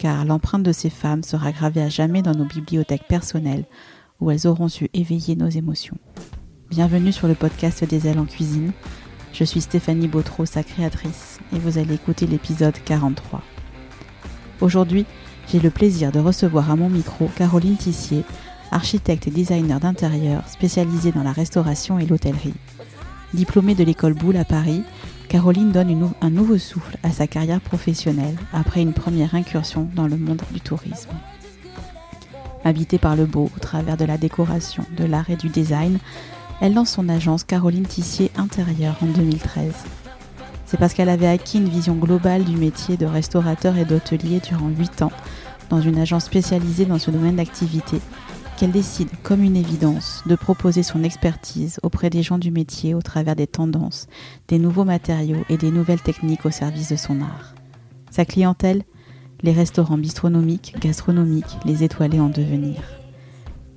car l'empreinte de ces femmes sera gravée à jamais dans nos bibliothèques personnelles où elles auront su éveiller nos émotions. Bienvenue sur le podcast des ailes en cuisine. Je suis Stéphanie Bautreau, sa créatrice, et vous allez écouter l'épisode 43. Aujourd'hui, j'ai le plaisir de recevoir à mon micro Caroline Tissier, architecte et designer d'intérieur spécialisée dans la restauration et l'hôtellerie. Diplômée de l'école Boulle à Paris, Caroline donne un nouveau souffle à sa carrière professionnelle après une première incursion dans le monde du tourisme. Habitée par le beau au travers de la décoration, de l'art et du design, elle lance son agence Caroline Tissier Intérieur en 2013. C'est parce qu'elle avait acquis une vision globale du métier de restaurateur et d'hôtelier durant 8 ans dans une agence spécialisée dans ce domaine d'activité qu'elle décide, comme une évidence, de proposer son expertise auprès des gens du métier au travers des tendances, des nouveaux matériaux et des nouvelles techniques au service de son art. Sa clientèle Les restaurants bistronomiques, gastronomiques, les étoilés en devenir.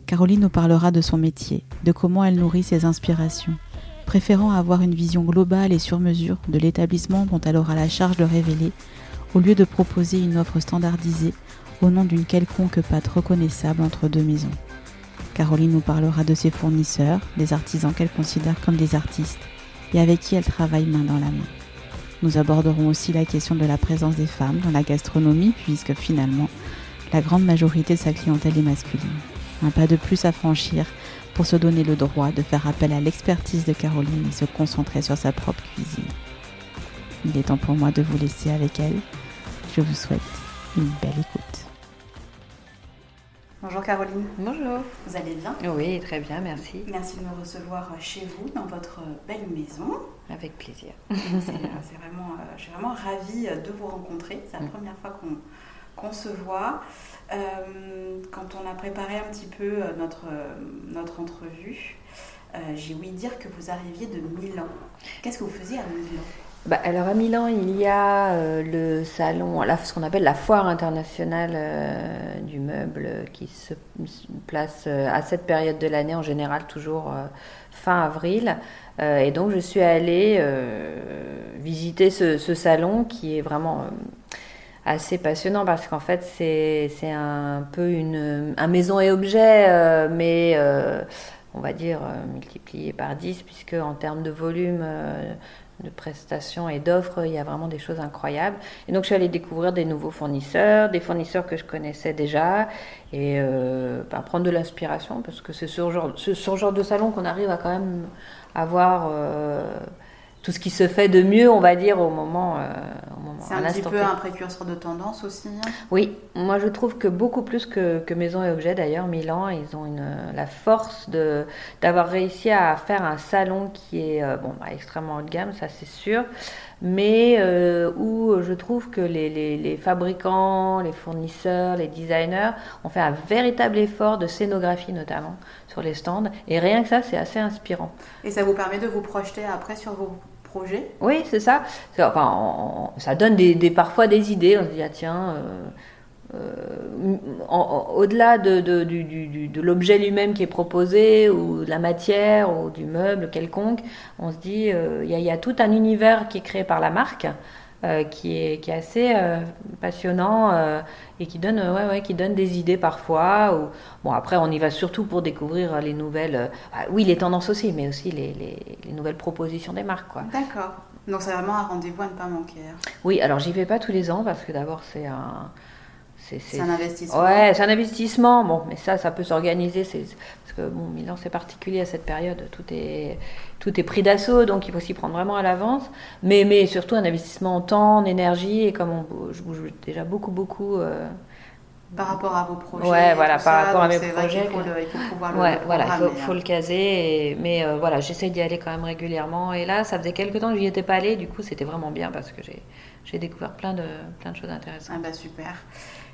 Caroline nous parlera de son métier, de comment elle nourrit ses inspirations, préférant avoir une vision globale et sur mesure de l'établissement dont elle aura la charge de révéler, au lieu de proposer une offre standardisée au nom d'une quelconque patte reconnaissable entre deux maisons. Caroline nous parlera de ses fournisseurs, des artisans qu'elle considère comme des artistes et avec qui elle travaille main dans la main. Nous aborderons aussi la question de la présence des femmes dans la gastronomie puisque finalement, la grande majorité de sa clientèle est masculine. Un pas de plus à franchir pour se donner le droit de faire appel à l'expertise de Caroline et se concentrer sur sa propre cuisine. Il est temps pour moi de vous laisser avec elle. Je vous souhaite une belle écoute. Bonjour Caroline. Bonjour. Vous allez bien? Oui, très bien, merci. Merci de me recevoir chez vous, dans votre belle maison. Avec plaisir. C'est vraiment, euh, je suis vraiment ravie de vous rencontrer. C'est la mm. première fois qu'on se voit. Euh, quand on a préparé un petit peu euh, notre, notre entrevue, j'ai ouï dire que vous arriviez de Milan. Qu'est-ce que vous faisiez à Milan? Bah, alors à Milan, il y a euh, le salon, ce qu'on appelle la foire internationale euh, du meuble qui se place euh, à cette période de l'année, en général toujours fin avril. et donc je suis allée visiter ce, salon qui est vraiment assez passionnant parce qu'en fait c'est un peu une un maison et objet, mais on va dire multiplié par 10 puisque en termes de volume de prestations et d'offres, il y a vraiment des choses incroyables. Et donc je suis allée découvrir des nouveaux fournisseurs, des fournisseurs que je connaissais déjà, et euh, bah, prendre de l'inspiration, parce que c'est sur, genre, ce genre de salon qu'on arrive à quand même avoir euh, tout ce qui se fait de mieux, on va dire, au moment. Euh, c'est un petit peu un précurseur de tendance aussi. Hein? Oui, moi je trouve que beaucoup plus que, que Maison et Objets d'ailleurs, Milan, ils ont une, la force de d'avoir réussi à faire un salon qui est euh, bon, bah, extrêmement haut de gamme, ça c'est sûr, mais euh, où je trouve que les, les, les, fabricants, les fournisseurs, les designers ont fait un véritable effort de scénographie notamment sur les stands, et rien que ça, c'est assez inspirant. Et ça vous permet de vous projeter après sur vos oui, c'est ça. Enfin, ça donne parfois des idées. On se dit, tiens, au-delà de, de, de l'objet lui-même qui est proposé, ou de la matière, ou du meuble quelconque, on se dit, euh, il y, a tout un univers qui est créé par la marque. Qui, est, qui est assez passionnant et qui donne, ouais, ouais, qui donne des idées parfois. Ou... Bon, après, on y va surtout pour découvrir les nouvelles. Ah, oui, les tendances aussi, mais aussi les, les, nouvelles propositions des marques. D'accord. Donc, c'est vraiment un rendez-vous à ne pas manquer. Hein. Oui, alors j'y vais pas tous les ans parce que d'abord, c'est un c'est un investissement. Ouais, c'est un investissement. Bon, mais ça, ça peut s'organiser. Parce que bon, Milan, c'est particulier à cette période. Tout est, tout est pris d'assaut, donc il faut s'y prendre vraiment à l'avance. Mais, mais surtout un investissement en temps, en énergie. Et comme on, je bouge déjà beaucoup, beaucoup. Euh, par rapport à vos projets. Ouais, voilà, par rapport à mes projets. Il faut, il faut, pouvoir ouais, le voilà, il faut, le caser. mais euh, voilà, j'essaie d'y aller quand même régulièrement. Et là, ça faisait quelques temps que je n'y étais pas allée. Du coup, c'était vraiment bien parce que j'ai découvert plein de, plein de choses intéressantes. Ah bah super.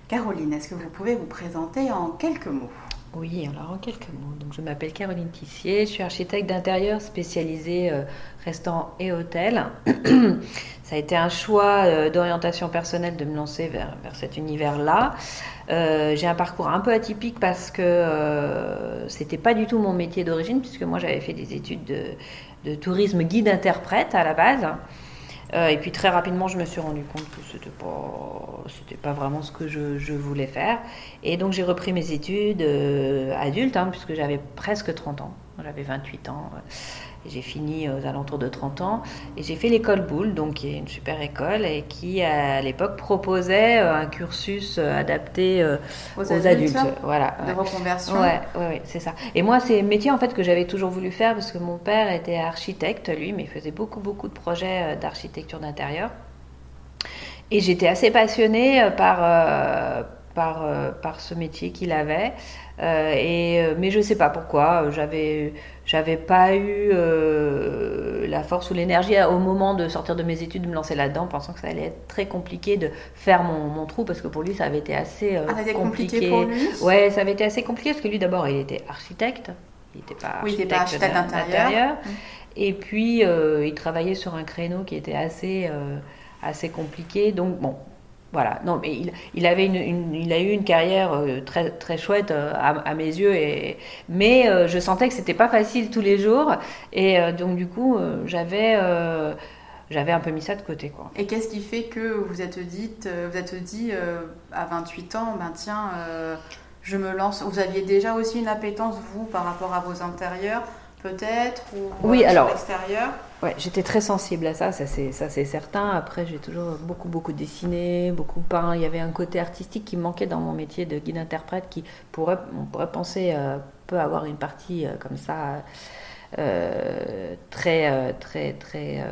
Caroline, est-ce que vous pouvez vous présenter en quelques mots? Oui, alors en quelques mots. Je m'appelle Caroline Tissier, je suis architecte d'intérieur spécialisée euh, et hôtel. Ça a été un choix euh, d'orientation personnelle de me lancer vers, vers cet univers-là. Euh, j'ai un parcours un peu atypique parce que euh, c'était pas du tout mon métier d'origine, puisque moi j'avais fait des études de, de tourisme guide-interprète à la base. Euh, et puis très rapidement, je me suis rendu compte que c'était pas, pas vraiment ce que je, je, voulais faire. Et donc j'ai repris mes études euh, adultes, hein, puisque j'avais presque 30 ans. J'avais 28 ans. J'ai fini aux alentours de 30 ans et j'ai fait l'école Boulle, donc qui est une super école et qui à l'époque proposait euh, un cursus euh, adapté euh, aux, adultes, Voilà. De reconversion. Ouais, ouais, c'est ça. Et moi, c'est un métier en fait que j'avais toujours voulu faire parce que mon père était architecte, lui, mais il faisait beaucoup beaucoup de projets d'architecture d'intérieur. Et j'étais assez passionnée par par, par ce métier qu'il avait. Et, mais je ne sais pas pourquoi. J'avais j'avais pas eu euh, la force ou l'énergie au moment de sortir de mes études de me lancer là-dedans, pensant que ça allait être très compliqué de faire mon, trou parce que pour lui ça avait été assez euh, ah, compliqué. pour lui Ouais, ça avait été assez compliqué parce que lui d'abord il était architecte, il n'était pas oui, architecte, architecte d'intérieur. Mmh. Et puis euh, il travaillait sur un créneau qui était assez assez compliqué. Donc bon, voilà, non, mais il, il avait une, il a eu une carrière euh, très, très chouette euh, à, mes yeux, et, mais euh, je sentais que c'était pas facile tous les jours, et donc du coup, j'avais j'avais un peu mis ça de côté. Quoi. Et qu'est-ce qui fait que vous êtes dit, vous êtes dit à 28 ans, ben tiens, je me lance? Vous aviez déjà aussi une appétence, vous, par rapport à vos intérieurs peut-être ou oui, alors, l'extérieur Ouais, j'étais très sensible à ça, ça c'est ça c'est certain. Après, j'ai toujours beaucoup beaucoup dessiné, beaucoup peint. Il y avait un côté artistique qui manquait dans mon métier de guide interprète, qui pourrait on pourrait penser euh, peut avoir une partie euh, comme ça. Euh, très euh, très très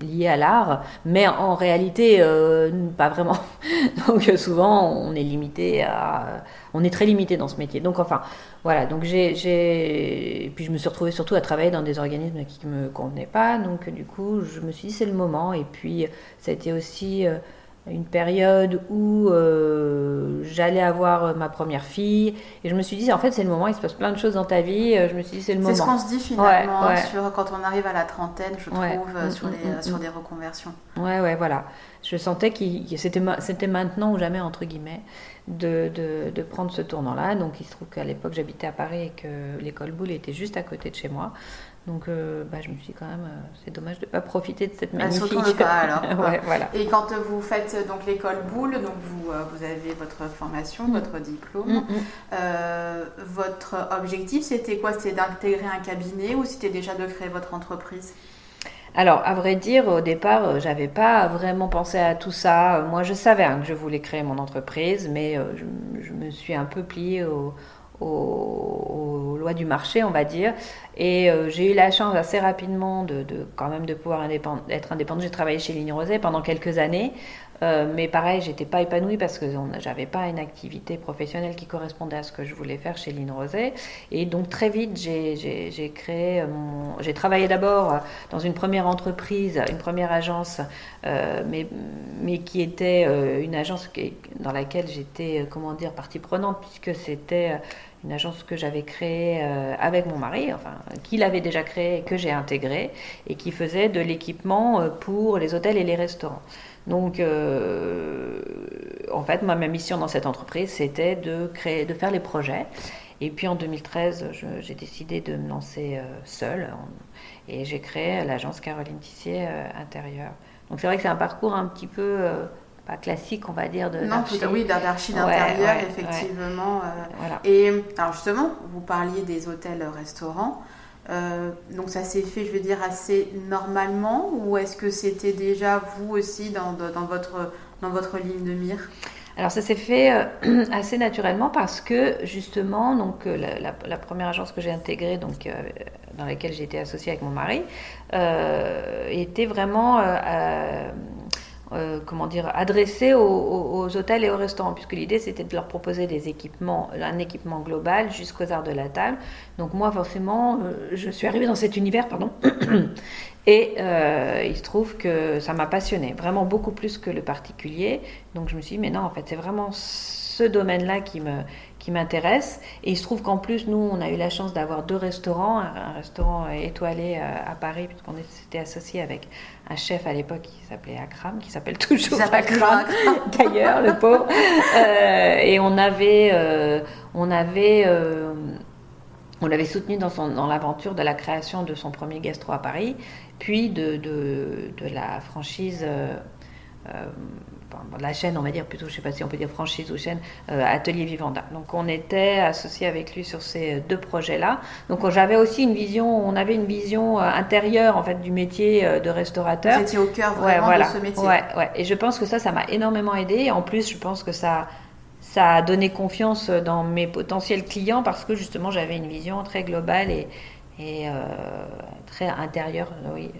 liée à l'art, mais en réalité pas vraiment. Donc souvent on est limité à, on est très limité dans ce métier. Donc enfin voilà, donc j'ai, puis je me suis retrouvée surtout à travailler dans des organismes qui me convenaient pas, donc du coup je me suis dit c'est le moment, et puis ça a été aussi euh, une période où euh, j'allais avoir ma première fille, et je me suis dit en fait c'est le moment, il se passe plein de choses dans ta vie, je me suis dit c'est le moment. C'est ce qu'on se dit finalement Sur, quand on arrive à la trentaine, je trouve, euh, sur, les, mm, mm, sur mm. des reconversions. Ouais, ouais, voilà. Je sentais que c'était, c'était maintenant ou jamais, entre guillemets de, de, prendre ce tournant-là. Donc il se trouve qu'à l'époque j'habitais à Paris et que l'école Boulle était juste à côté de chez moi. Donc euh, bah, je me suis quand même, euh, c'est dommage de ne pas profiter de cette magnifique. Pas, alors. voilà. Et quand vous faites donc l'école Boulle, donc vous, euh, vous avez votre formation, mm. votre diplôme. Mm, mm. votre objectif c'était quoi? C'était d'intégrer un cabinet ou c'était déjà de créer votre entreprise? Alors, à vrai dire, au départ, euh, j'avais pas vraiment pensé à tout ça. Moi, je savais hein, que je voulais créer mon entreprise, mais euh, je, me suis un peu pliée aux, lois du marché, on va dire. Et euh, j'ai eu la chance assez rapidement de, quand même de pouvoir être indépendante. J'ai travaillé chez Ligne Rosée pendant quelques années. Euh, mais pareil, j'étais pas épanouie parce que j'avais pas une activité professionnelle qui correspondait à ce que je voulais faire chez Line Rosé. Et donc très vite, j'ai créé mon... J'ai travaillé d'abord dans une première entreprise, une première agence, euh, mais, mais qui était euh, une agence dans laquelle j'étais, comment dire, partie prenante, puisque c'était une agence que j'avais créée avec mon mari, enfin, qu'il avait déjà créée, que j'ai intégrée, et qui faisait de l'équipement pour les hôtels et les restaurants. Donc, euh, en fait, ma mission dans cette entreprise, c'était de créer, de faire les projets. Et puis en 2013, j'ai décidé de me lancer euh, seule et j'ai créé l'agence Caroline Tissier euh, Intérieur. Donc c'est vrai que c'est un parcours un petit peu pas classique, on va dire, de Non, oui, d'archi d'intérieur, effectivement. Et alors justement, vous parliez des hôtels-restaurants. Euh, donc ça s'est fait, je veux dire, assez normalement ou est-ce que c'était déjà vous aussi dans, dans, votre, dans votre ligne de mire? Alors ça s'est fait euh, assez naturellement parce que justement, donc euh, la, première agence que j'ai intégrée, donc euh, dans laquelle j'ai été associée avec mon mari, était vraiment comment dire, adressée aux, hôtels et aux restaurants, puisque l'idée c'était de leur proposer des équipements, un équipement global jusqu'aux arts de la table. Donc moi forcément, je suis arrivée dans cet univers, pardon, et euh, il se trouve que ça m'a passionné, vraiment beaucoup plus que le particulier. Donc je me suis dit, mais non, en fait, c'est vraiment ce domaine-là qui me qui m'intéresse. Et il se trouve qu'en plus, nous, on a eu la chance d'avoir deux restaurants, un, restaurant étoilé euh, à, Paris, puisqu'on était associé avec un chef à l'époque qui s'appelait Akram, qui s'appelle toujours Akram, d'ailleurs, le pauvre. Euh, et on avait, on avait on l'avait soutenu dans, son, dans l'aventure de la création de son premier gastro à Paris, puis de, de, la franchise, euh, euh, la chaîne, on va dire plutôt, je ne sais pas si on peut dire franchise ou chaîne, euh, Atelier Vivanda. Donc on était associé avec lui sur ces deux projets-là. Donc j'avais aussi une vision, on avait une vision intérieure en fait du métier de restaurateur. Vous étiez au cœur vraiment de ce métier. Ouais, ouais. Et je pense que ça, ça m'a énormément aidé. En plus, je pense que ça ça a donné confiance dans mes potentiels clients parce que justement j'avais une vision très globale et, et euh, très intérieure oui,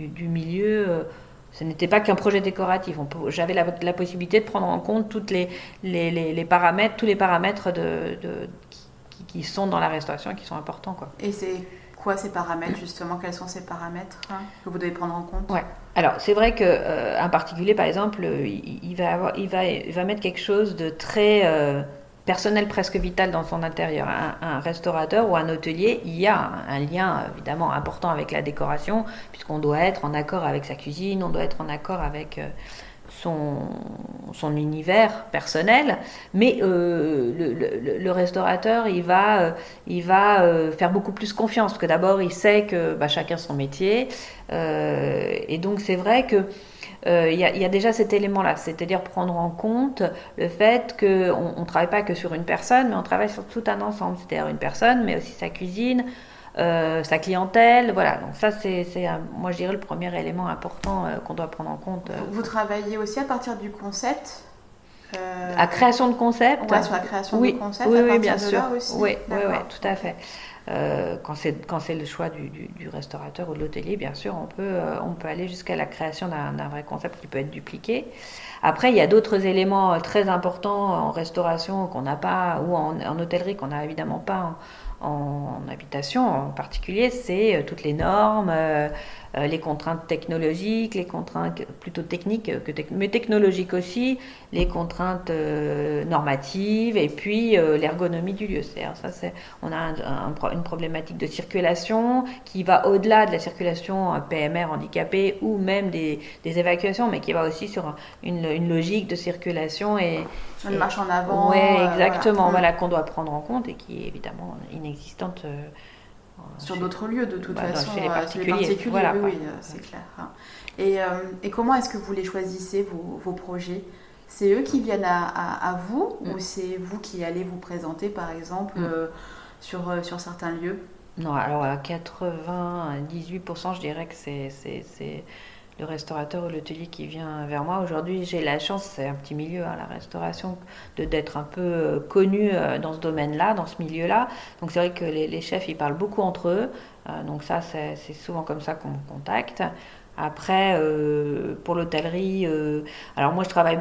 euh, du, milieu. Ce n'était pas qu'un projet décoratif. J'avais la, possibilité de prendre en compte toutes les, les, les, paramètres, tous les paramètres de, de qui, qui, sont dans la restauration et qui sont importants. Quoi. Et c'est quoi ces paramètres justement? Quels sont ces paramètres hein, que vous devez prendre en compte? Ouais. Alors c'est vrai que euh, un particulier par exemple, il, va avoir, il va, il va mettre quelque chose de très euh, personnel, presque vital dans son intérieur. Un, restaurateur ou un hôtelier, il y a un, lien évidemment important avec la décoration puisqu'on doit être en accord avec sa cuisine, on doit être en accord avec euh, son, son univers personnel, mais euh, le, restaurateur, il va, euh, il va euh, faire beaucoup plus confiance, parce que d'abord, il sait que bah, chacun son métier, et donc c'est vrai que il y, a déjà cet élément-là, c'est-à-dire prendre en compte le fait qu'on ne travaille pas que sur une personne, mais on travaille sur tout un ensemble, c'est-à-dire une personne, mais aussi sa cuisine, euh, sa clientèle. Voilà, donc ça, c'est, moi, je dirais, le premier élément important euh, qu'on doit prendre en compte. Euh. Vous travaillez aussi à partir du concept À création de concept sur la création oui, de concept, oui, oui, bien sûr. Aussi. Oui, oui, oui, tout à fait. C'est quand c'est le choix du, restaurateur ou de l'hôtelier, bien sûr, on peut on peut aller jusqu'à la création d'un vrai concept qui peut être dupliqué. Après, il y a d'autres éléments très importants en restauration qu'on n'a pas ou en, hôtellerie qu'on n'a évidemment pas en habitation en particulier, c'est euh, toutes les normes, euh, euh, les contraintes technologiques, les contraintes plutôt techniques, que mais technologiques aussi, les contraintes normatives et puis l'ergonomie du lieu. ça, c'est, on a une problématique de circulation qui va au-delà de la circulation PMR handicapée ou même des, évacuations, mais qui va aussi sur une, logique de circulation et une marche en avant. Oui, exactement, mm. voilà, qu'on doit prendre en compte et qui est évidemment inexistante. Euh, sur d'autres lieux, de toute bah, façon. Chez les particuliers. Voilà, oui, euh, c'est clair. Hein. Et, euh, et, comment est-ce que vous les choisissez, vos, vos projets? C'est eux qui viennent à, à, vous mm. ou c'est vous qui allez vous présenter, par exemple, mm. sur, sur certains lieux? Non, alors à 98%, je dirais que c'est restaurateur ou l'hôtelier qui vient vers moi. Aujourd'hui, j'ai la chance, c'est un petit milieu, hein, la restauration, de d'être un peu euh, connu euh, dans ce domaine-là, dans ce milieu-là. Donc c'est vrai que les, chefs, ils parlent beaucoup entre eux. Euh, donc ça, c'est souvent comme ça qu'on contacte. Après, pour l'hôtellerie, alors moi je travaille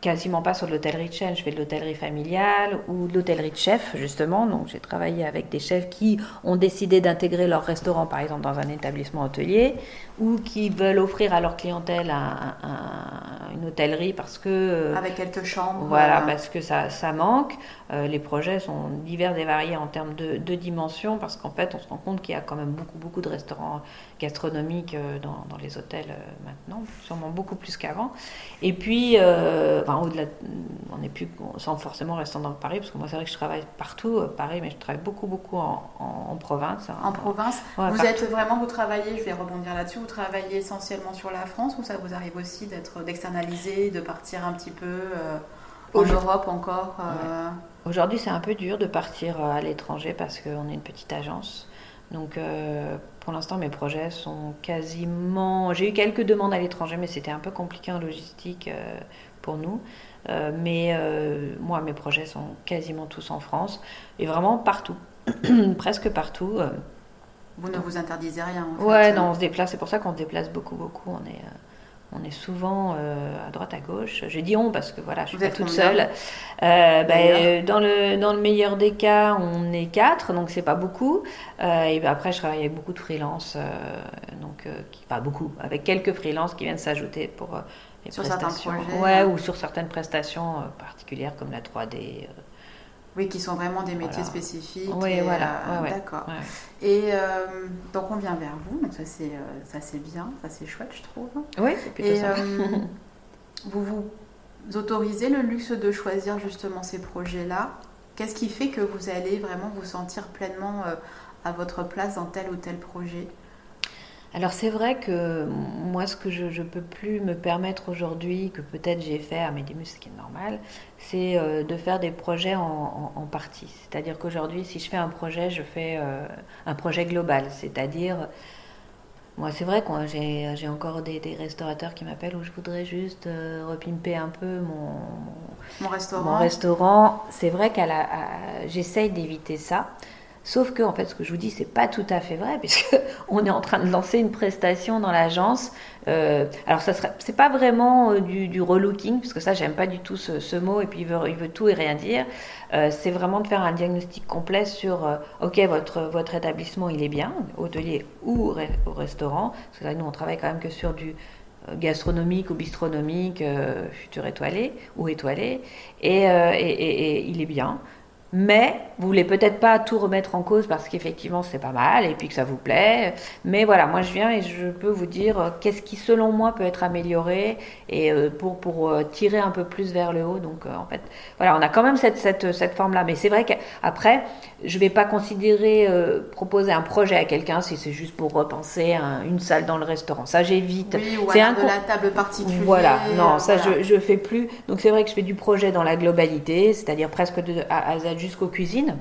quasiment pas sur de l'hôtellerie de chaîne. Je fais de l'hôtellerie familiale ou de l'hôtellerie de chef, justement. Donc, j'ai travaillé avec des chefs qui ont décidé d'intégrer leur restaurant, par exemple, dans un établissement hôtelier ou qui veulent offrir à leur clientèle une hôtellerie parce que... Euh, avec quelques chambres. Voilà, parce que ça, ça manque. Euh, les projets sont divers et variés en termes de, de dimensions parce qu'en fait, on se rend compte qu'il y a quand même beaucoup, beaucoup de restaurants gastronomiques euh, dans, dans les hôtels maintenant, sûrement beaucoup plus qu'avant. Et puis, au-delà, on n'est plus sans forcément restant dans Paris, parce que moi c'est vrai que je travaille partout, euh, Paris, mais je travaille beaucoup, beaucoup en, province. Hein. En province Vous êtes vraiment, vous travaillez, je vais rebondir là-dessus, vous travaillez essentiellement sur la France ou ça vous arrive aussi d'être d'externaliser, de partir un petit peu euh, en Europe encore euh? Aujourd'hui c'est un peu dur de partir à l'étranger parce qu'on est une petite agence. Donc pour l'instant, mes projets sont quasiment. J'ai eu quelques demandes à l'étranger, mais c'était un peu compliqué en logistique pour nous. mais moi, mes projets sont quasiment tous en France et vraiment partout, presque partout. Vous ne vous interdisez rien. En ouais, non, on se déplace. C'est pour ça qu'on se déplace beaucoup, beaucoup. On est on est souvent euh, à droite, à gauche. Je dis on parce que voilà, je suis pas toute seule. Euh, ben, dans, le, dans le meilleur des cas, on est quatre, donc c'est pas beaucoup. Euh, et ben, après, je travaille avec beaucoup de freelance, donc qui, pas beaucoup, avec quelques freelances qui viennent s'ajouter pour les sur prestations. Certains projets, ouais, ou sur certaines prestations particulières comme la 3D. Oui, qui sont vraiment des métiers spécifiques. Oui, voilà. D'accord. Et euh, donc on vient vers vous, donc ça c'est euh, ça c'est bien, ça c'est chouette, je trouve. Oui, c'est plutôt Et euh, vous vous autorisez le luxe de choisir justement ces projets-là. Qu'est-ce qui fait que vous allez vraiment vous sentir pleinement à votre place dans tel ou tel projet? Alors c'est vrai que moi ce que je ne peux plus me permettre aujourd'hui, que peut-être j'ai fait à Medimus, ce qui est normal, c'est euh, de faire des projets en, partie. C'est-à-dire qu'aujourd'hui si je fais un projet, je fais euh, un projet global. C'est-à-dire, moi c'est vrai que j'ai encore des, restaurateurs qui m'appellent où je voudrais juste euh, repimper un peu mon, mon restaurant. Mon restaurant. C'est vrai qu'à j'essaye d'éviter ça. Sauf que, en fait, ce que je vous dis, c'est pas tout à fait vrai, puisque on est en train de lancer une prestation dans l'agence. Euh, alors, ça serait, pas vraiment euh, du, relooking, puisque ça, j'aime pas du tout ce, mot, et puis il veut, tout et rien dire. Euh, c'est vraiment de faire un diagnostic complet sur, ok, votre, votre établissement, il est bien, hôtelier ou au restaurant, parce que là, nous, on travaille quand même que sur du gastronomique ou bistronomique, futur étoilé ou étoilé, et il est bien mais vous voulez peut-être pas tout remettre en cause parce qu'effectivement c'est pas mal et puis que ça vous plaît. Mais voilà, moi je viens et je peux vous dire euh, qu'est-ce qui selon moi peut être amélioré et euh, pour, pour euh, tirer un peu plus vers le haut. Donc en fait, voilà, on a quand même cette, cette, cette forme-là. Mais c'est vrai qu'après, je vais pas considérer proposer un projet à quelqu'un si c'est juste pour repenser une salle dans le restaurant. Ça j'évite. Oui, ou c'est un de la table particulière. Voilà, non, ça je, je fais plus. Donc c'est vrai que je fais du projet dans la globalité, c'est-à-dire presque de A à Z jusqu'aux cuisines,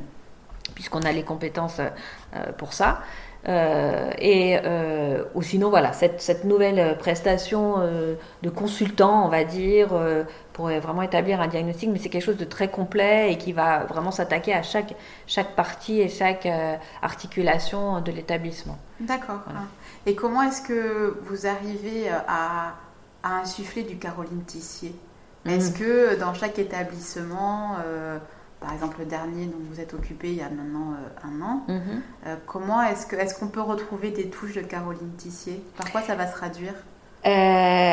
puisqu'on a les compétences euh, pour ça. Euh, et euh, ou sinon voilà cette, cette nouvelle prestation de consultant on va dire pour vraiment établir un diagnostic mais c'est quelque chose de très complet et qui va vraiment s'attaquer à chaque chaque partie et chaque articulation de l'établissement d'accord et comment est-ce que vous arrivez à, à insuffler du Caroline Tissier? Est-ce mmh. que dans chaque établissement par exemple le dernier dont vous êtes occupé il y a maintenant euh, un an. Mhm. Euh, comment est-ce qu'on peut retrouver des touches de Caroline Tissier? Par quoi ça va se traduire? Euh,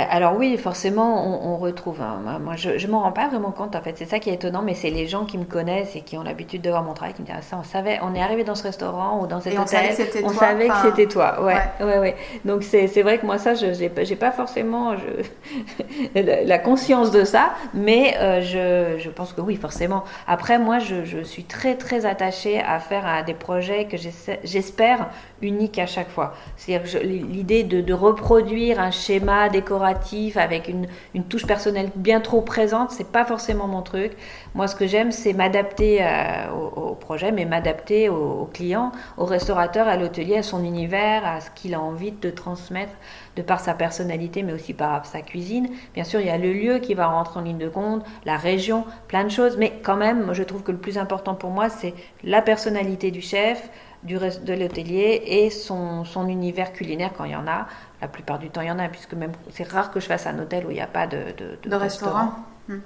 alors oui, forcément, on, retrouve. Hein. Moi, je, je m'en rends pas vraiment compte en fait. C'est ça qui est étonnant, mais c'est les gens qui me connaissent et qui ont l'habitude de voir mon travail qui me disent ah, ça. On savait, on est arrivé dans ce restaurant ou dans cet hôtel, on savait que c'était toi. C'était toi. Ouais, ouais, ouais. Donc c'est, vrai que moi ça, je j'ai, pas forcément je, la conscience de ça, mais euh, je, je pense que oui, forcément. Après, moi, je, je suis très très attachée à faire des projets que j'espère uniques à chaque fois. C'est-à-dire l'idée de, de reproduire un schéma décoratif avec une, touche personnelle bien trop présente, c'est pas forcément mon truc. Moi, ce que j'aime, c'est m'adapter euh, au, projet, mais m'adapter au, client, au restaurateur, à l'hôtelier, à son univers, à ce qu'il a envie de transmettre de par sa personnalité, mais aussi par sa cuisine. Bien sûr, il y a le lieu qui va rentrer en ligne de compte, la région, plein de choses, mais quand même, je trouve que le plus important pour moi, c'est la personnalité du chef, du de l'hôtelier et son, son, univers culinaire quand il y en a. La plupart du temps, il y en a, puisque même c'est rare que je fasse un hôtel où il n'y a pas de, de, restaurant. Hmm.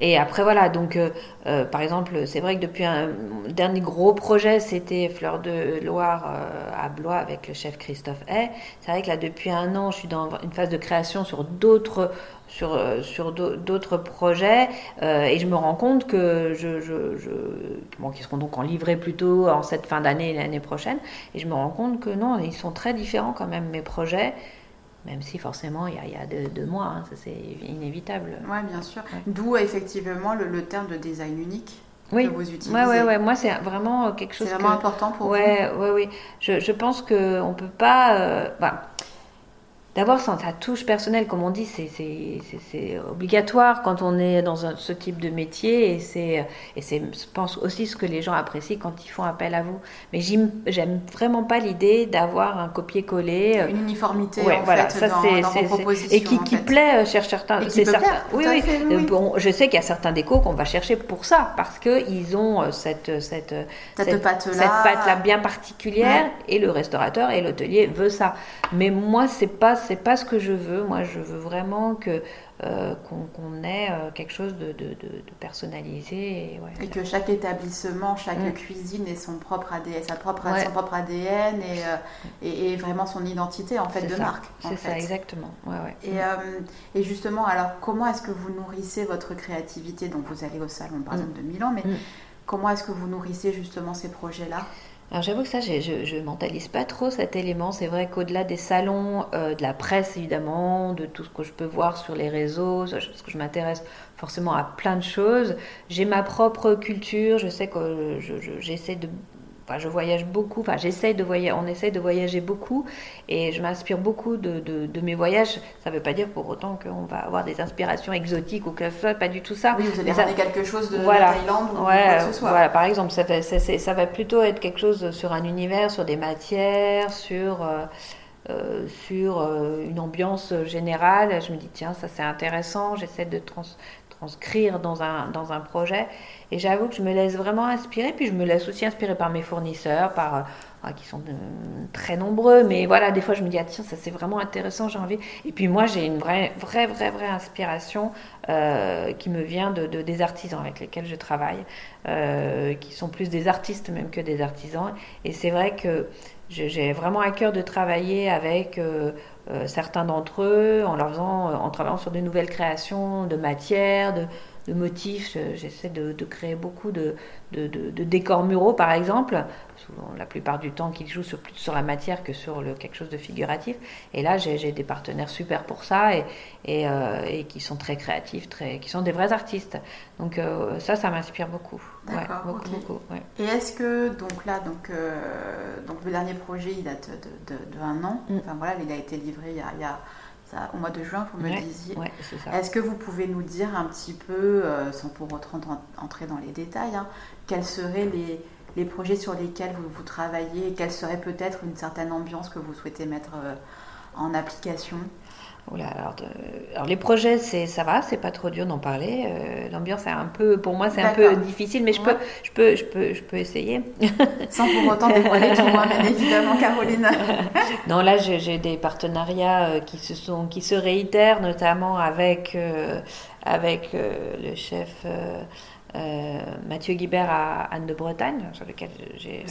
Et après, voilà, donc, euh, euh, par exemple, c'est vrai que depuis un dernier gros projet, c'était Fleur de Loire euh, à Blois avec le chef Christophe Hay. C'est vrai que là, depuis un an, je suis dans une phase de création sur d'autres sur, sur d'autres projets. Et je me rends compte que je, je, je bon, qui seront donc en livrée plutôt en cette fin d'année et l'année prochaine. Et je me rends compte que non ils sont très différents quand même mes projets même si forcément il y a, il y a deux, mois, hein, ça c'est inévitable. Oui, bien sûr. D'où effectivement le, terme de design unique. que vous utilisez. Ouais, ouais, ouais. Moi, c'est vraiment quelque chose. C'est vraiment important pour ouais, vous. Ouais, oui. Je, je pense qu'on ne peut pas. Euh, bah, d'avoir sa touche personnelle, comme on dit, c'est obligatoire quand on est dans ce type de métier et c'est, je pense aussi ce que les gens apprécient quand ils font appel à vous. Mais j'aime vraiment pas l'idée d'avoir un copier-coller. Une uniformité en voilà, fait, ça, dans, propositions. Et qui, qui plaît chez certains. C'est certain. Oui, oui. oui. Bon, je sais qu'il y a certains décos qu'on va chercher pour ça, parce qu'ils ont euh, cette, cette, cette, patte bien particulière et le restaurateur et l'hôtelier veut ça. Mais moi, c'est pas c'est pas ce que je veux. Moi, je veux vraiment que euh, qu'on ait euh, quelque chose de, de, personnalisé. Et, que chaque établissement, chaque mm. cuisine ait son propre ADN, sa propre, son propre ADN euh, et, et, vraiment son identité en fait de marque. C'est ça, exactement. Et, et, justement, alors comment est-ce que vous nourrissez votre créativité? Donc vous allez au salon par mm. exemple de Milan, mais mm. comment est-ce que vous nourrissez justement ces projets-là? Alors j'avoue que ça, je ne mentalise pas trop cet élément. C'est vrai qu'au-delà des salons, euh, de la presse évidemment, de tout ce que je peux voir sur les réseaux, parce que je m'intéresse forcément à plein de choses, j'ai ma propre culture. Je sais que j'essaie de je voyage beaucoup, enfin, j'essaye de voyager, on essaye de voyager beaucoup et je m'inspire beaucoup de, de, mes voyages. Ça ne veut pas dire pour autant qu'on va avoir des inspirations exotiques ou que ce soit, pas du tout ça. Oui, vous allez ramener quelque chose de, voilà. Thaïlande ou quoi que ce soit. Voilà, par exemple, ça, ça, va plutôt être quelque chose sur un univers, sur des matières, sur. Euh, euh, sur euh, une ambiance générale, je me dis tiens ça c'est intéressant, j'essaie de trans transcrire dans un, dans un projet. Et j'avoue que je me laisse vraiment inspirer, puis je me laisse aussi inspirer par mes fournisseurs, par euh, ah, qui sont très nombreux, mais voilà, des fois je me dis ah tiens ça c'est vraiment intéressant, j'ai envie. Et puis moi j'ai une vraie, vraie, vraie, vraie inspiration euh, qui me vient de, des artisans avec lesquels je travaille, euh, qui sont plus des artistes même que des artisans. Et c'est vrai que j'ai vraiment à cœur de travailler avec euh, certains d'entre eux en leur faisant, euh, en travaillant sur de nouvelles créations de matières, de, motifs. J'essaie de, créer beaucoup de, décors muraux, par exemple. Souvent, la plupart du temps, qu'ils jouent sur, plus sur la matière que sur le, quelque chose de figuratif. Et là, j'ai des partenaires super pour ça et, euh, et, qui sont très créatifs, très, qui sont des vrais artistes. Donc euh, ça, ça m'inspire beaucoup. beaucoup, beaucoup Et est-ce que, donc là, donc, euh, donc le dernier projet, il date de, de, un an. Mm. Enfin voilà, il a été livré il y a, il y a au mois de juin, vous me disiez. Est-ce que vous pouvez nous dire un petit peu, euh, sans pour autant entrer dans les détails, hein, quels seraient les, les, projets sur lesquels vous, vous travaillez et quelle serait peut-être une certaine ambiance que vous souhaitez mettre euh, en application? Alors, les projets, c'est ça va, c'est pas trop dur d'en parler. Euh, l'ambiance est un peu, pour moi, c'est un peu difficile, mais je peux, je peux, je peux, je peux essayer. Sans pour autant dévoiler tout moi, bien évidemment, Caroline. non, là, j'ai des partenariats euh, qui se sont, qui se réitèrent, notamment avec euh, avec le chef. Mathieu Guibert à Anne de Bretagne, sur lequel j'ai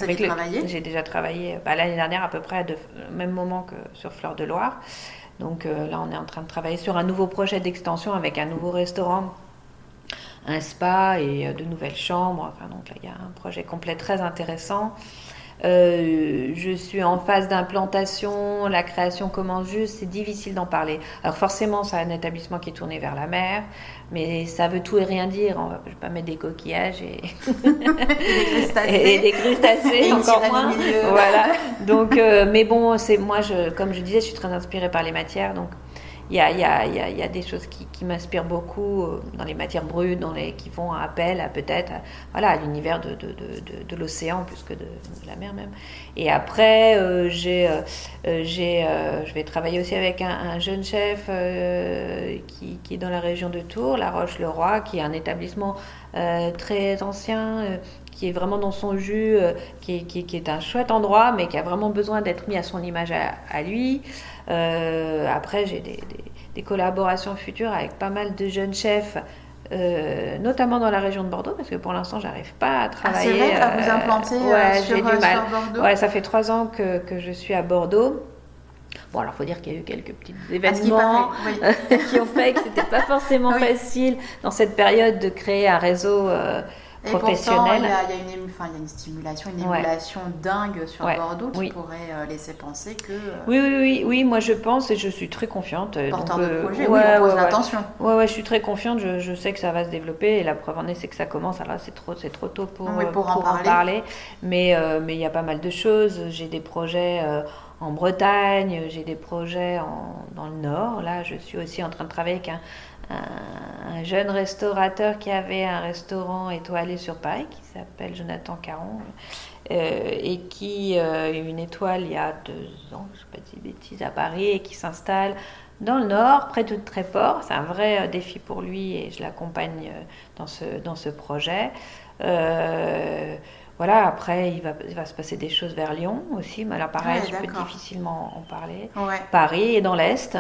J'ai déjà travaillé bah, l'année dernière à peu près au même moment que sur Fleur de Loire. Donc euh, là, on est en train de travailler sur un nouveau projet d'extension avec un nouveau restaurant, un spa et euh, de nouvelles chambres. Enfin, donc là, il y a un projet complet très intéressant. Euh, je suis en phase d'implantation, la création commence juste, c'est difficile d'en parler. Alors forcément, c'est un établissement qui est tourné vers la mer, mais ça veut tout et rien dire. On va, je vais pas mettre des coquillages et, et des crustacés, encore moins. Voilà. Donc, euh, mais bon, c'est moi, je, comme je disais, je suis très inspirée par les matières, donc il y a, y, a, y a, des choses qui, qui m'inspirent beaucoup euh, dans les matières brutes, dans les, qui font appel à peut-être voilà, à l'univers de, de, de, de l'océan plus que de, la mer même. Et après, euh, j'ai, euh, j'ai, je vais travailler aussi avec un, un jeune chef qui, qui, est dans la région de Tours, La Roche-le-Roi, qui est un établissement très ancien qui est vraiment dans son jus, qui est, qui, qui, est un chouette endroit, mais qui a vraiment besoin d'être mis à son image à, à lui. Euh, après, j'ai des, des, collaborations futures avec pas mal de jeunes chefs. Euh, notamment dans la région de Bordeaux, parce que pour l'instant, j'arrive pas à travailler. Ah, c'est vrai, à vous euh, implanter ouais, sur, Bordeaux Ouais, ça fait trois ans que, que je suis à Bordeaux. Bon, alors il faut dire qu'il y a eu quelques petits événements qui, ont fait que c'était pas forcément facile dans cette période de créer un réseau et professionnelle. il y, a, une, enfin, il y a une stimulation, une émulation dingue sur Bordeaux qui pourrait euh, laisser penser que. Euh, oui, oui, oui, oui, moi je pense et je suis très confiante. Porteur donc, de euh, projet, oui, on pose l'attention. Ouais, ouais, je suis très confiante, je, je, sais que ça va se développer et la preuve en est, c'est que ça commence. Alors c'est trop, c'est trop tôt pour, pour, pour, en, parler. Mais mais il y a pas mal de choses. J'ai des projets en Bretagne, j'ai des projets dans le Nord. Là, je suis aussi en train de travailler avec un, un, jeune restaurateur qui avait un restaurant étoilé sur Paris, qui s'appelle Jonathan Caron, euh, et qui a eu une étoile il y a deux ans, je ne sais pas de bêtises, à Paris, et qui s'installe dans le nord, près de Tréport. C'est un vrai euh, défi pour lui et je l'accompagne euh, dans ce, dans ce projet. voilà, après, il va, il va se passer des choses vers Lyon aussi, mais là, pareil, je peux difficilement en parler. Paris et dans l'Est.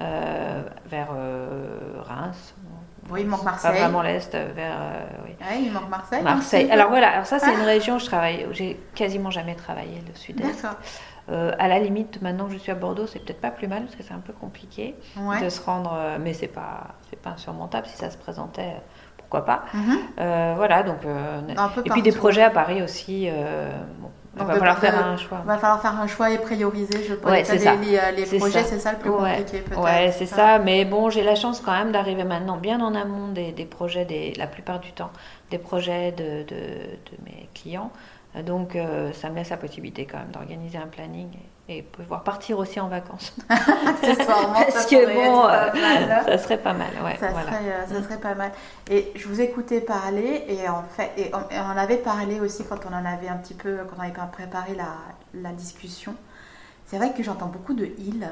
Euh, vers euh, Reims. Oui, il manque Marseille. Pas vraiment l'Est, euh, vers. oui. il manque Marseille. Marseille. Alors voilà, alors ça c'est une région où je travaille, j'ai quasiment jamais travaillé, le Sud-Est. Euh, à la limite, maintenant que je suis à Bordeaux, c'est peut-être pas plus mal parce que c'est un peu compliqué de se rendre, mais c'est pas, c'est pas insurmontable si ça se présentait, pourquoi pas. Mhm. voilà, donc et puis des projets à Paris aussi. Bon, il va falloir faire un choix. Il va falloir faire un choix et prioriser, je pense. Ouais, c'est ça. Les, les projets, c'est ça le plus compliqué peut-être. Ouais, c'est ça. Mais bon, j'ai la chance quand même d'arriver maintenant bien en amont des, des, projets, des, la plupart du temps, des projets de, de, de mes clients. Donc, euh, ça me laisse la possibilité quand même d'organiser un planning et, pouvoir partir aussi en vacances. Parce que bon, euh, ça serait pas mal. Ouais, ça, serait, euh, ça, serait, pas mal. Et je vous écoutais parler et en fait, et on, on, avait parlé aussi quand on en avait un petit peu, quand on avait préparé la, la discussion. C'est vrai que j'entends beaucoup de ils.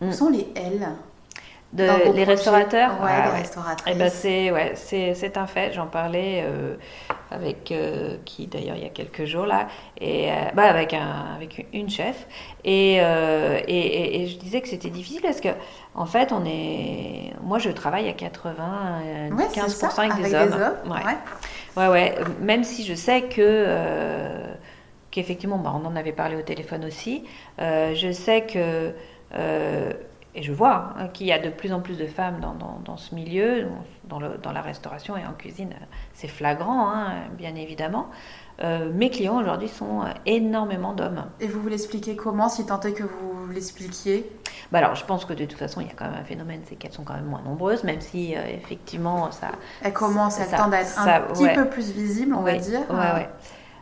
Où mm. sont les L de, les restaurateurs Ouais, ah les restauratrices. Eh ben c'est ouais, c'est un fait. J'en parlais euh, avec euh, qui d'ailleurs il y a quelques jours là, et euh, bah, avec un avec une chef, et, et, et, je disais que c'était difficile parce que en fait on est, moi je travaille à 95% avec, des, hommes. Ouais. ouais. ouais, Même si je sais que qu'effectivement, bah, on en avait parlé au téléphone aussi. je sais que et je vois hein, qu'il y a de plus en plus de femmes dans, dans, ce milieu, dans, le, dans, la restauration et en cuisine, c'est flagrant, hein, bien évidemment. Euh, mes clients aujourd'hui sont énormément d'hommes. Et vous vous l'expliquez comment, si tant est que vous l'expliquiez? Bah Alors, je pense que de toute façon, il y a quand même un phénomène, c'est qu'elles sont quand même moins nombreuses, même si euh, effectivement ça. Elles commencent, elles tendent à être un petit peu plus visibles, on va dire. Ouais, ouais.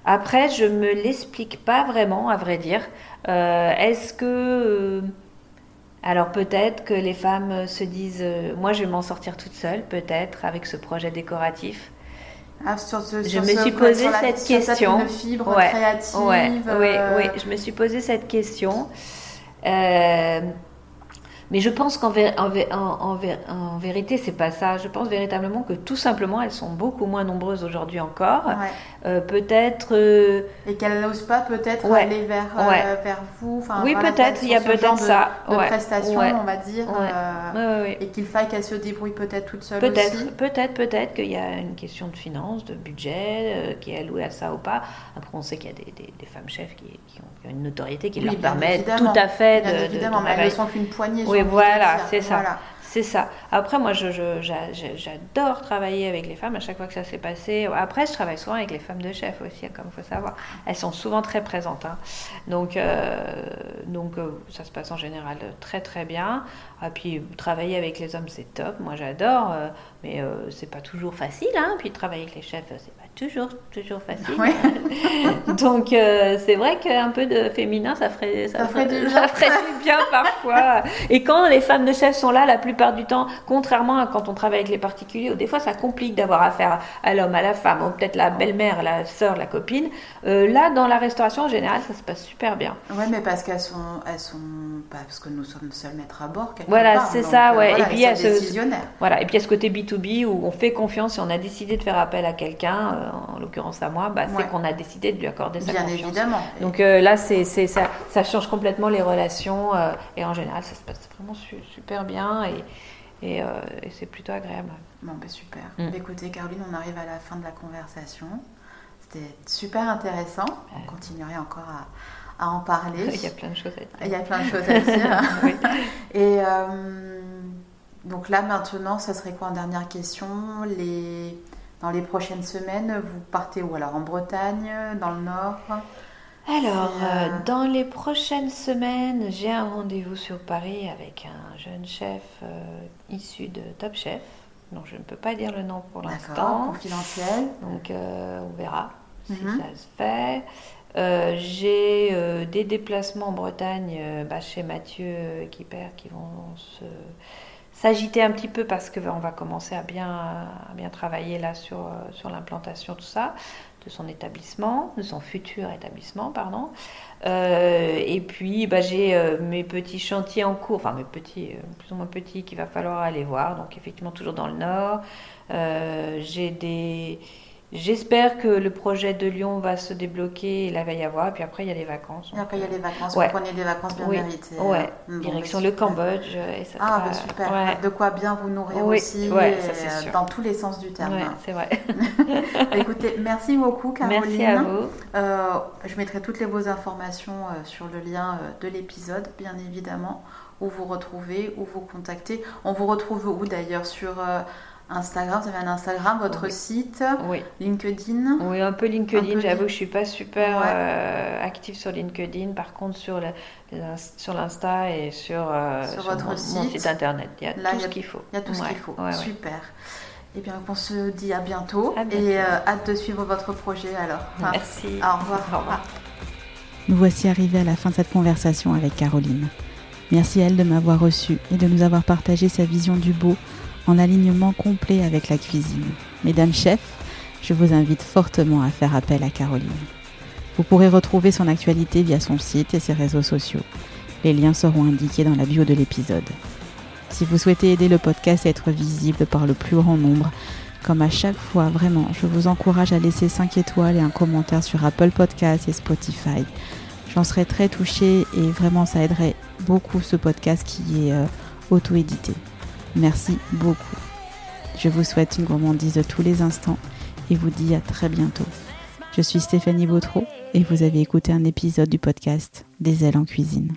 Après, je me l'explique pas vraiment, à vrai dire. Euh, est-ce que alors peut-être que les femmes se disent, euh, moi je vais m'en sortir toute seule, peut-être avec ce projet décoratif. Ah, sur ce, je me suis posé cette question. Cette fibre créative. Ouais, Oui, euh, oui, je me suis posé cette question. Euh, mais je pense qu'en en, en, en, vérité, c'est pas ça. Je pense véritablement que tout simplement, elles sont beaucoup moins nombreuses aujourd'hui encore. Euh, peut-être. Euh, et qu'elles n'osent pas peut-être aller vers, euh, vers vous. Oui, peut-être. Il y a peut-être ça. De, prestations, on va dire. et qu'il faille qu'elles se débrouillent peut-être toutes seules peut-être, Peut-être, peut-être qu'il y a une question de finances, de budget qui est alloué à ça ou pas. Après, on sait qu'il y a des, des, femmes chefs qui, qui, ont, une notoriété qui leur permet tout à fait de. évidemment, mais elles ne sont qu'une poignée. Oui, voilà, c'est ça. C'est ça. Après, moi, j'adore travailler avec les femmes à chaque fois que ça s'est passé. Après, je travaille souvent avec les femmes de chef aussi, comme il faut savoir. Elles sont souvent très présentes. Hein. Donc, euh, donc euh, ça se passe en général très, très bien. Ah, puis, travailler avec les hommes, c'est top. Moi, j'adore. Euh, mais c'est pas toujours facile. Hein. Puis, travailler avec les chefs, c'est pas toujours, toujours facile. Donc, c'est vrai qu'un peu de féminin, ça ferait, ça, ferait, du bien parfois. Et quand les femmes de chef sont là, la plupart du temps, contrairement à quand on travaille avec les particuliers, où des fois ça complique d'avoir affaire à l'homme, à la femme, ou peut-être la belle-mère, la sœur, la copine. Euh, là, dans la restauration, en général, ça se passe super bien. Ouais, mais parce qu'elles sont, elles sont, parce que nous sommes seuls maîtres à bord. Voilà, c'est ça, euh, ouais. et puis il y a ce, voilà, et puis il y a ce côté B2B où on fait confiance et on a décidé de faire appel à quelqu'un, euh, en l'occurrence à moi, bah, c'est qu'on a décidé de lui accorder sa bien confiance. évidemment. Donc là, c'est, ça, ça change complètement les relations et en général, ça se passe vraiment super bien et, et, euh, c'est plutôt agréable. Bon, ben super. Mm. Bah, écoutez, Caroline, on arrive à la fin de la conversation. C'était super intéressant. On continuerait encore à, à, en parler. Il y a plein de choses à dire. Il y a plein de choses à dire. Et euh, donc là, maintenant, ça serait quoi en dernière question? Les... Dans les prochaines semaines, vous partez où? Alors en Bretagne, dans le Nord? Alors, euh, dans les prochaines semaines, j'ai un rendez-vous sur Paris avec un jeune chef euh, issu de Top Chef, dont je ne peux pas dire le nom pour l'instant. confidentiel. Donc, euh, on verra. si mhm. ça se fait. Euh, j'ai euh, des déplacements en Bretagne bah, chez Mathieu Kipper qui vont s'agiter un petit peu parce qu'on va commencer à bien, travailler là sur, sur l'implantation, tout ça, de son établissement, de son futur établissement, pardon. et puis bah, j'ai mes petits chantiers en cours, enfin mes petits, plus ou moins petits, qu'il va falloir aller voir, donc effectivement toujours dans le nord. j'ai des J'espère que le projet de Lyon va se débloquer et là va y avoir. Puis après, il y a les vacances. Et après, il y a les vacances. Vous prenez des vacances bien méritées. Ouais. Hein. Direction le Cambodge. Et ça ah, bah, super. De quoi bien vous nourrir aussi. Ouais, euh, dans tous les sens du terme. c'est vrai. Écoutez, merci beaucoup, Caroline. Merci à vous. Euh, je mettrai toutes les vos informations euh, sur le lien de l'épisode, bien évidemment, où vous retrouvez, où vous contactez. On vous retrouve où d'ailleurs sur Instagram, vous avez un Instagram, votre site, oui. LinkedIn Oui, un peu LinkedIn. J'avoue que je ne suis pas super euh, active sur LinkedIn. Par contre, sur, sur l'Insta et sur, euh, sur, votre mon, site, internet, il y a tout ce qu'il faut. Il y a tout ce qu'il faut. Super. Eh bien, on se dit à bientôt, et euh, hâte de suivre votre projet alors. Merci. Au revoir. Au revoir. Nous voici arrivés à la fin de cette conversation avec Caroline. Merci à elle de m'avoir reçu et de nous avoir partagé sa vision du beau en alignement complet avec la cuisine. Mesdames chefs, je vous invite fortement à faire appel à Caroline. Vous pourrez retrouver son actualité via son site et ses réseaux sociaux. Les liens seront indiqués dans la bio de l'épisode. Si vous souhaitez aider le podcast à être visible par le plus grand nombre, comme à chaque fois, vraiment, je vous encourage à laisser 5 étoiles et un commentaire sur Apple Podcasts et Spotify. J'en serais très touchée et vraiment ça aiderait beaucoup ce podcast qui est euh, auto-édité. Merci beaucoup. Je vous souhaite une gourmandise de tous les instants et vous dis à très bientôt. Je suis Stéphanie Bautreau et vous avez écouté un épisode du podcast Des ailes en cuisine.